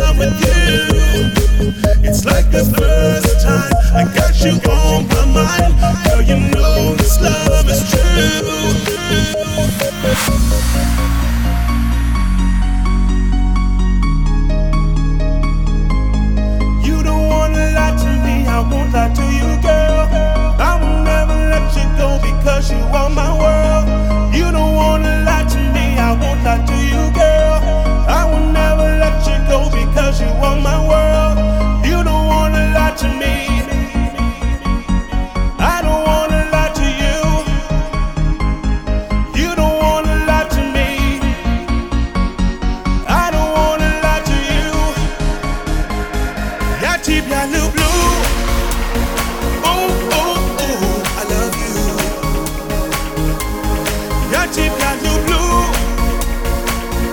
love with you. It's like the first time I got you on my mind. deep, bien le blue. Oh, oh, oh, I love you. Ya deep, bien le blue.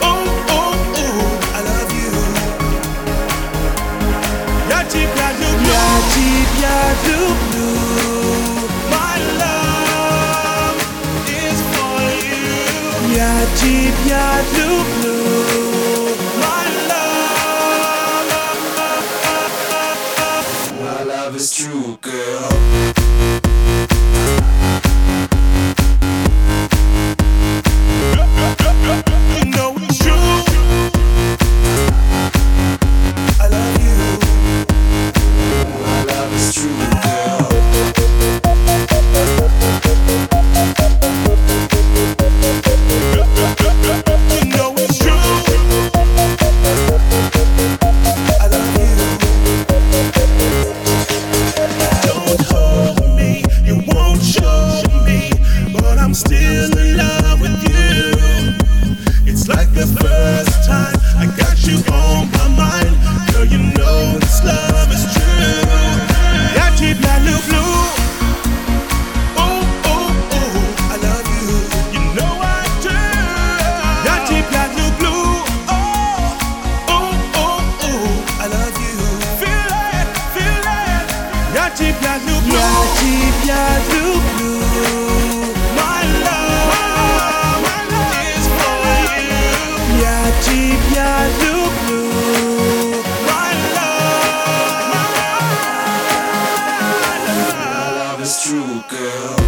Oh, oh, oh, I love you. Ya deep, bien le blue. Ya ti bien le bleu. My love is for you. Ya deep, bien le blue. Love is true, girl. like the first. True girl.